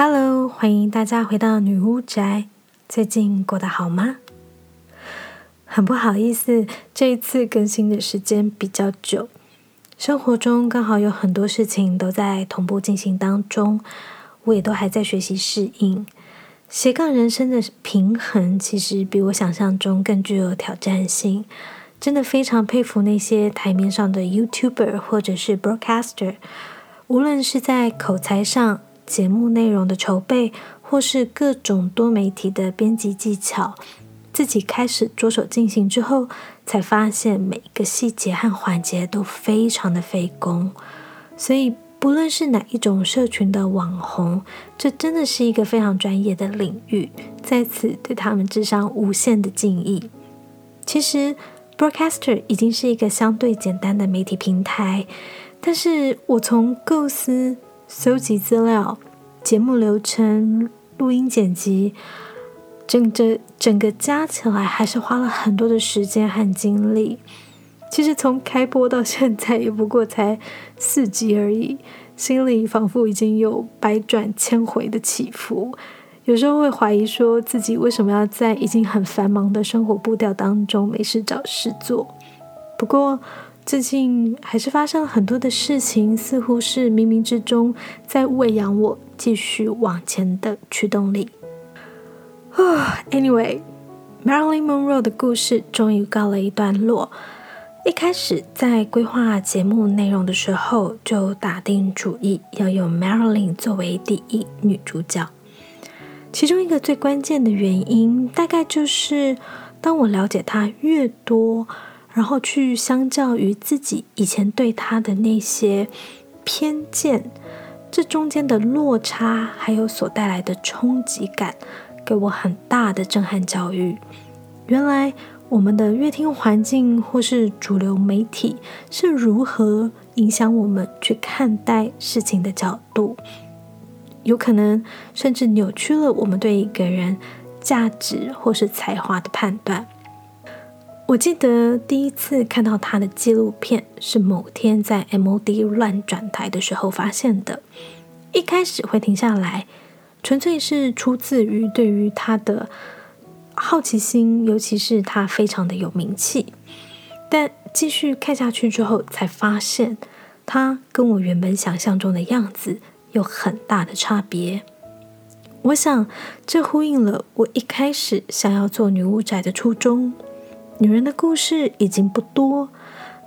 Hello，欢迎大家回到女巫宅。最近过得好吗？很不好意思，这一次更新的时间比较久，生活中刚好有很多事情都在同步进行当中，我也都还在学习适应。斜杠人生的平衡，其实比我想象中更具有挑战性。真的非常佩服那些台面上的 YouTuber 或者是 Broadcaster，无论是在口才上，节目内容的筹备，或是各种多媒体的编辑技巧，自己开始着手进行之后，才发现每一个细节和环节都非常的费工。所以，不论是哪一种社群的网红，这真的是一个非常专业的领域，在此对他们致上无限的敬意。其实，Broadcaster 已经是一个相对简单的媒体平台，但是我从构思。搜集资料、节目流程、录音剪辑，整个整个加起来还是花了很多的时间和精力。其实从开播到现在也不过才四集而已，心里仿佛已经有百转千回的起伏。有时候会怀疑说自己为什么要在已经很繁忙的生活步调当中没事找事做。不过，最近还是发生了很多的事情，似乎是冥冥之中在喂养我继续往前的驱动力。啊，Anyway，Marilyn Monroe 的故事终于告了一段落。一开始在规划节目内容的时候，就打定主意要用 Marilyn 作为第一女主角。其中一个最关键的原因，大概就是当我了解她越多。然后去相较于自己以前对他的那些偏见，这中间的落差，还有所带来的冲击感，给我很大的震撼教育。原来我们的乐听环境或是主流媒体是如何影响我们去看待事情的角度，有可能甚至扭曲了我们对一个人价值或是才华的判断。我记得第一次看到他的纪录片是某天在 MOD 乱转台的时候发现的。一开始会停下来，纯粹是出自于对于他的好奇心，尤其是他非常的有名气。但继续看下去之后，才发现他跟我原本想象中的样子有很大的差别。我想这呼应了我一开始想要做女巫宅的初衷。女人的故事已经不多，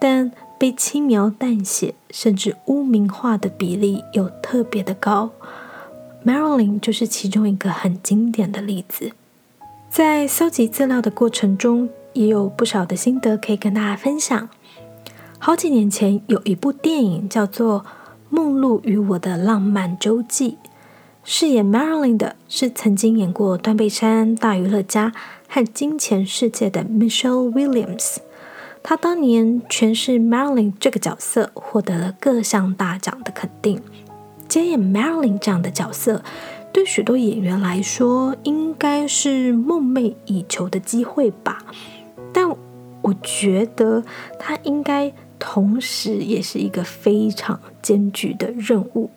但被轻描淡写甚至污名化的比例又特别的高。Marilyn 就是其中一个很经典的例子。在搜集资料的过程中，也有不少的心得可以跟大家分享。好几年前有一部电影叫做《梦露与我的浪漫周记》，饰演 Marilyn 的是曾经演过《断背山》《大娱乐家》。和金钱世界的 Michelle Williams，她当年诠释 Marilyn 这个角色，获得了各项大奖的肯定。接演 Marilyn 这样的角色，对许多演员来说，应该是梦寐以求的机会吧。但我觉得，他应该同时也是一个非常艰巨的任务。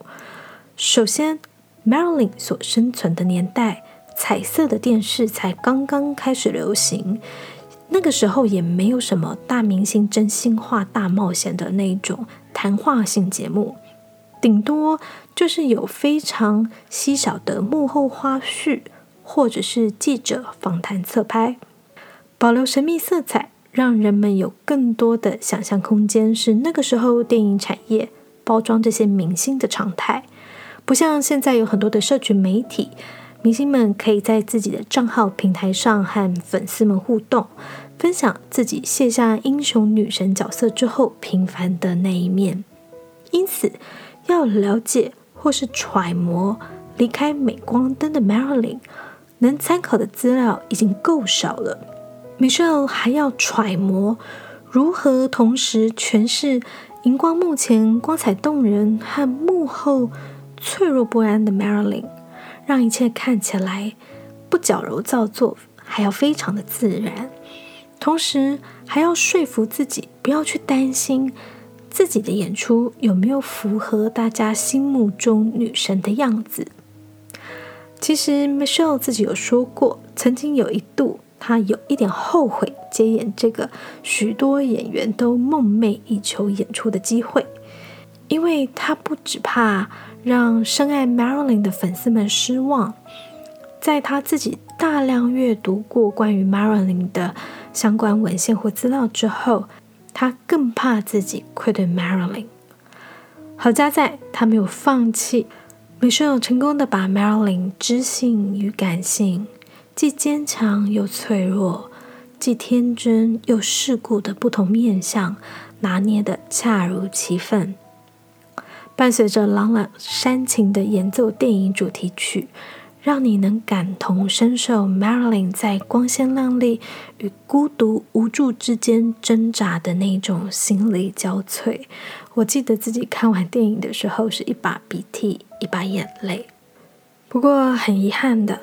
首先，Marilyn 所生存的年代。彩色的电视才刚刚开始流行，那个时候也没有什么大明星真心话大冒险的那种谈话性节目，顶多就是有非常稀少的幕后花絮，或者是记者访谈侧拍，保留神秘色彩，让人们有更多的想象空间，是那个时候电影产业包装这些明星的常态，不像现在有很多的社群媒体。明星们可以在自己的账号平台上和粉丝们互动，分享自己卸下英雄女神角色之后平凡的那一面。因此，要了解或是揣摩离开镁光灯的 Marilyn，能参考的资料已经够少了。Michelle 还要揣摩如何同时诠释荧光幕前光彩动人和幕后脆弱不安的 Marilyn。让一切看起来不矫揉造作，还要非常的自然，同时还要说服自己不要去担心自己的演出有没有符合大家心目中女神的样子。其实 Michelle 自己有说过，曾经有一度，她有一点后悔接演这个许多演员都梦寐以求演出的机会，因为她不只怕让深爱 Marilyn 的粉丝们失望，在她自己大量阅读过关于 Marilyn 的相关文献或资料之后，她更怕自己愧对 Marilyn。好家在她没有放弃。Michelle 成功的把 Marilyn 知性与感性，既坚强又脆弱，既天真又世故的不同面相拿捏得恰如其分。伴随着朗朗煽情的演奏电影主题曲，让你能感同身受 Marilyn 在光鲜亮丽与孤独无助之间挣扎的那种心力交瘁。我记得自己看完电影的时候是一把鼻涕一把眼泪。不过很遗憾的，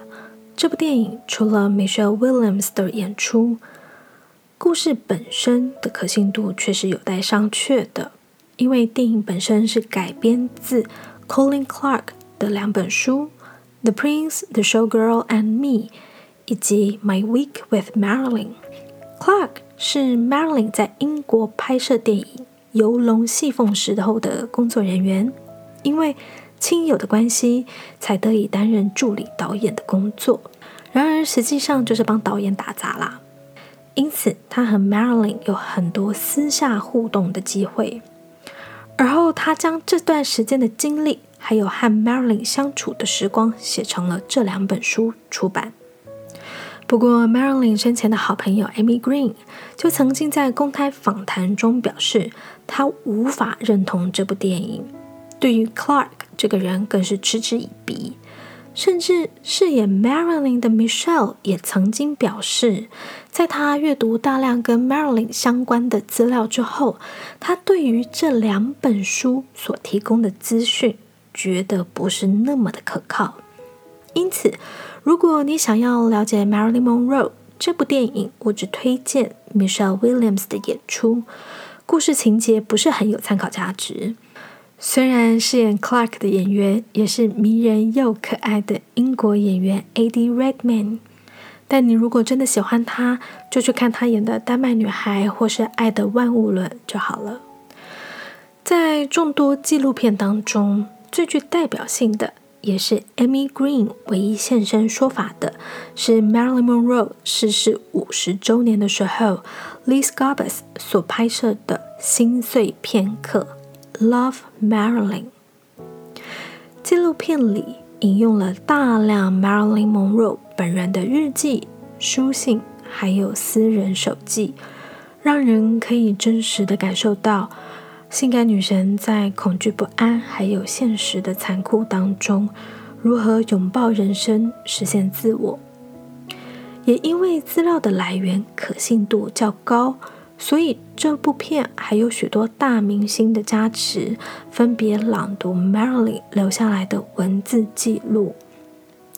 这部电影除了 Michelle Williams 的演出，故事本身的可信度却是有待商榷的。因为电影本身是改编自 Colin Clark 的两本书《The Prince, The Showgirl and Me》以及《My Week with Marilyn》。Clark 是 Marilyn 在英国拍摄电影。游龙戏凤时候的工作人员，因为亲友的关系，才得以担任助理导演的工作。然而，实际上就是帮导演打杂啦。因此，他和 Marilyn 有很多私下互动的机会。而后，他将这段时间的经历，还有和 Marilyn 相处的时光，写成了这两本书出版。不过，Marilyn 生前的好朋友 Amy Green 就曾经在公开访谈中表示，他无法认同这部电影。对于 Clark 这个人，更是嗤之以鼻。甚至饰演 Marilyn 的 Michelle 也曾经表示，在他阅读大量跟 Marilyn 相关的资料之后，他对于这两本书所提供的资讯，觉得不是那么的可靠。因此，如果你想要了解 Marilyn Monroe 这部电影，我只推荐 Michelle Williams 的演出。故事情节不是很有参考价值。虽然饰演 Clark 的演员也是迷人又可爱的英国演员 Eddie Redman，但你如果真的喜欢他，就去看他演的《丹麦女孩》或是《爱的万物论》就好了。在众多纪录片当中，最具代表性的。也是 Amy Green 唯一现身说法的，是 Marilyn Monroe 逝世五十周年的时候，Lee Scarbus 所拍摄的《心碎片刻》（Love Marilyn）。纪录片里引用了大量 Marilyn Monroe 本人的日记、书信，还有私人手记，让人可以真实的感受到。性感女神在恐惧不安，还有现实的残酷当中，如何拥抱人生，实现自我。也因为资料的来源可信度较高，所以这部片还有许多大明星的加持，分别朗读 Marilyn 留下来的文字记录。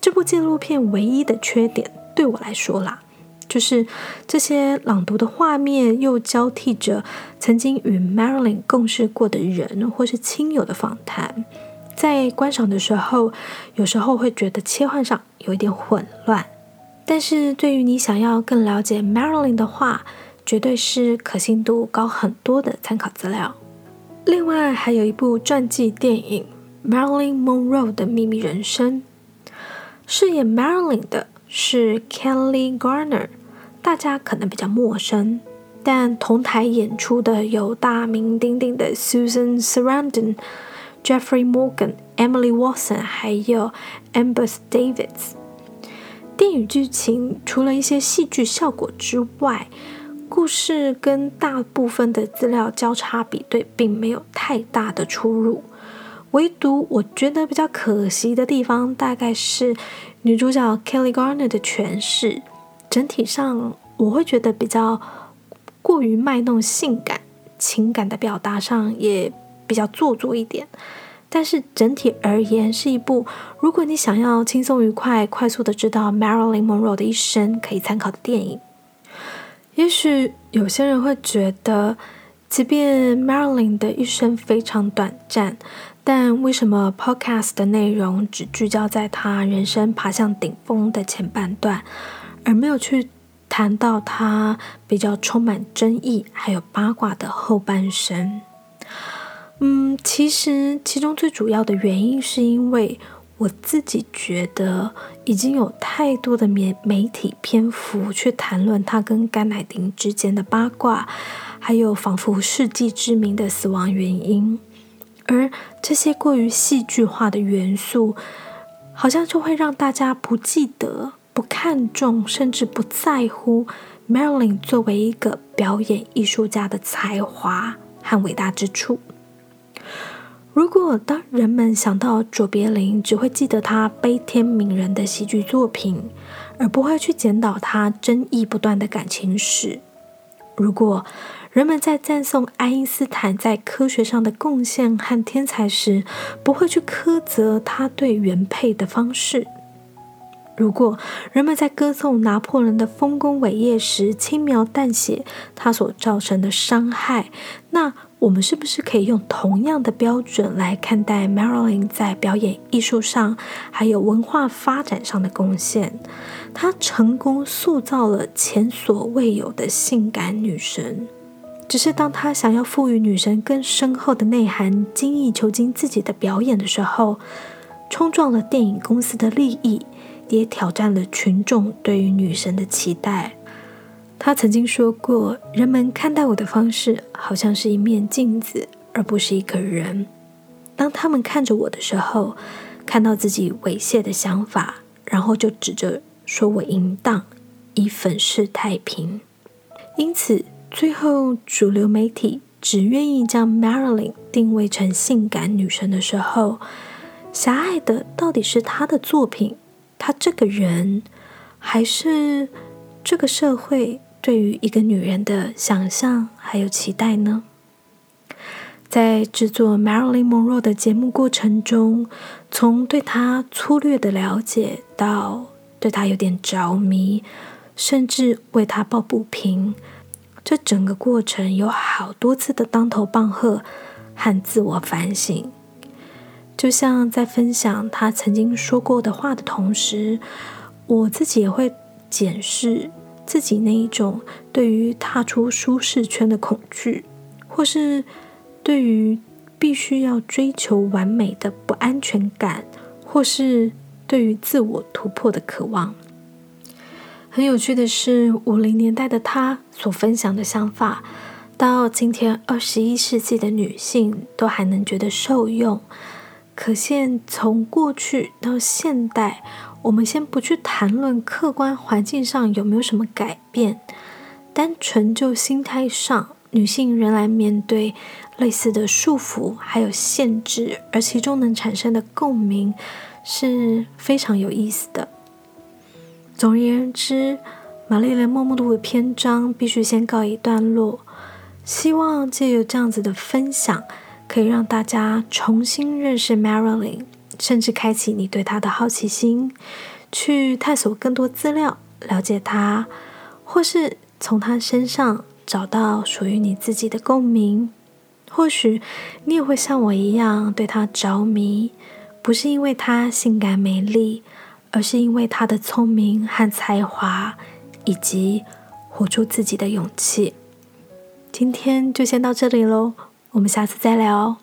这部纪录片唯一的缺点，对我来说啦。就是这些朗读的画面，又交替着曾经与 Marilyn 共事过的人或是亲友的访谈，在观赏的时候，有时候会觉得切换上有一点混乱。但是对于你想要更了解 Marilyn 的话，绝对是可信度高很多的参考资料。另外还有一部传记电影《Marilyn Monroe 的秘密人生》，饰演 Marilyn 的是 Kelly Garner。大家可能比较陌生，但同台演出的有大名鼎鼎的 Susan Sarandon、Jeffrey Morgan、Emily Watson，还有 Amber Davids。电影剧情除了一些戏剧效果之外，故事跟大部分的资料交叉比对，并没有太大的出入。唯独我觉得比较可惜的地方，大概是女主角 Kelly Garner 的诠释。整体上，我会觉得比较过于卖弄性感，情感的表达上也比较做作一点。但是整体而言，是一部如果你想要轻松愉快、快速的知道 Marilyn Monroe 的一生可以参考的电影。也许有些人会觉得，即便 Marilyn 的一生非常短暂，但为什么 Podcast 的内容只聚焦在他人生爬向顶峰的前半段，而没有去谈到他比较充满争议还有八卦的后半生？嗯，其实其中最主要的原因是因为我自己觉得已经有太多的媒媒体篇幅去谈论他跟甘乃丁之间的八卦，还有仿佛世纪知名的死亡原因。而这些过于戏剧化的元素，好像就会让大家不记得、不看重，甚至不在乎 Marilyn 作为一个表演艺术家的才华和伟大之处。如果当人们想到卓别林，只会记得他悲天悯人的喜剧作品，而不会去检讨他争议不断的感情史；如果人们在赞颂爱因斯坦在科学上的贡献和天才时，不会去苛责他对原配的方式；如果人们在歌颂拿破仑的丰功伟业时，轻描淡写他所造成的伤害，那我们是不是可以用同样的标准来看待 Marilyn 在表演艺术上，还有文化发展上的贡献？她成功塑造了前所未有的性感女神。只是当他想要赋予女神更深厚的内涵，精益求精自己的表演的时候，冲撞了电影公司的利益，也挑战了群众对于女神的期待。他曾经说过：“人们看待我的方式，好像是一面镜子，而不是一个人。当他们看着我的时候，看到自己猥亵的想法，然后就指着说我淫荡，以粉饰太平。因此。”最后，主流媒体只愿意将 Marilyn 定位成性感女神的时候，狭隘的到底是她的作品，她这个人，还是这个社会对于一个女人的想象还有期待呢？在制作 Marilyn Monroe 的节目过程中，从对她粗略的了解到对她有点着迷，甚至为她抱不平。这整个过程有好多次的当头棒喝和自我反省，就像在分享她曾经说过的话的同时，我自己也会检视自己那一种对于踏出舒适圈的恐惧，或是对于必须要追求完美的不安全感，或是对于自我突破的渴望。很有趣的是，五零年代的她所分享的想法，到今天二十一世纪的女性都还能觉得受用。可见，从过去到现代，我们先不去谈论客观环境上有没有什么改变，单纯就心态上，女性仍然面对类似的束缚还有限制，而其中能产生的共鸣是非常有意思的。总而言之，玛丽莲梦露的篇章必须先告一段落。希望借由这样子的分享，可以让大家重新认识 Marilyn，甚至开启你对他的好奇心，去探索更多资料，了解他，或是从他身上找到属于你自己的共鸣。或许你也会像我一样对他着迷，不是因为他性感美丽。而是因为他的聪明和才华，以及活出自己的勇气。今天就先到这里喽，我们下次再聊。